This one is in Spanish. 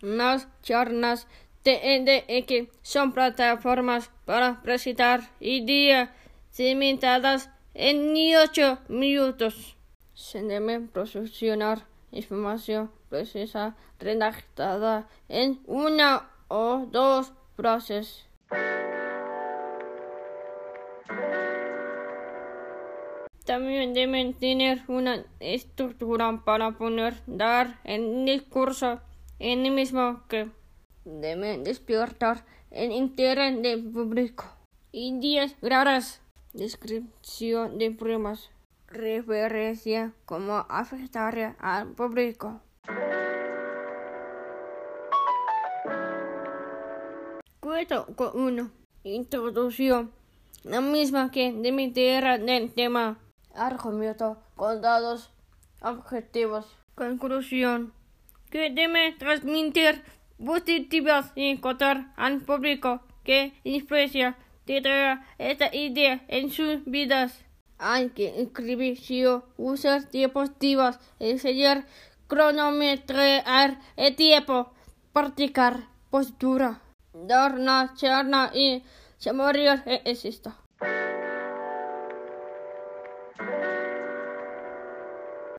Las charlas TEDx son plataformas para presentar ideas cimentadas en 8 minutos. Se debe proporcionar información precisa redactada en una o dos frases. También deben tener una estructura para poder dar el discurso en el mismo que deben despertar el interés del público. Ideas claras, descripción de pruebas, referencia como afectar al público. Cuento con una introducción, la misma que demitieron del tema, argumento con dados objetivos. Conclusión, que debe transmitir positivas y contar al público que influencia esta idea en sus vidas. Hay que escribir si usar diapositivas, enseñar cronometrar el tiempo, practicar postura, dar una charla y se morir es esto.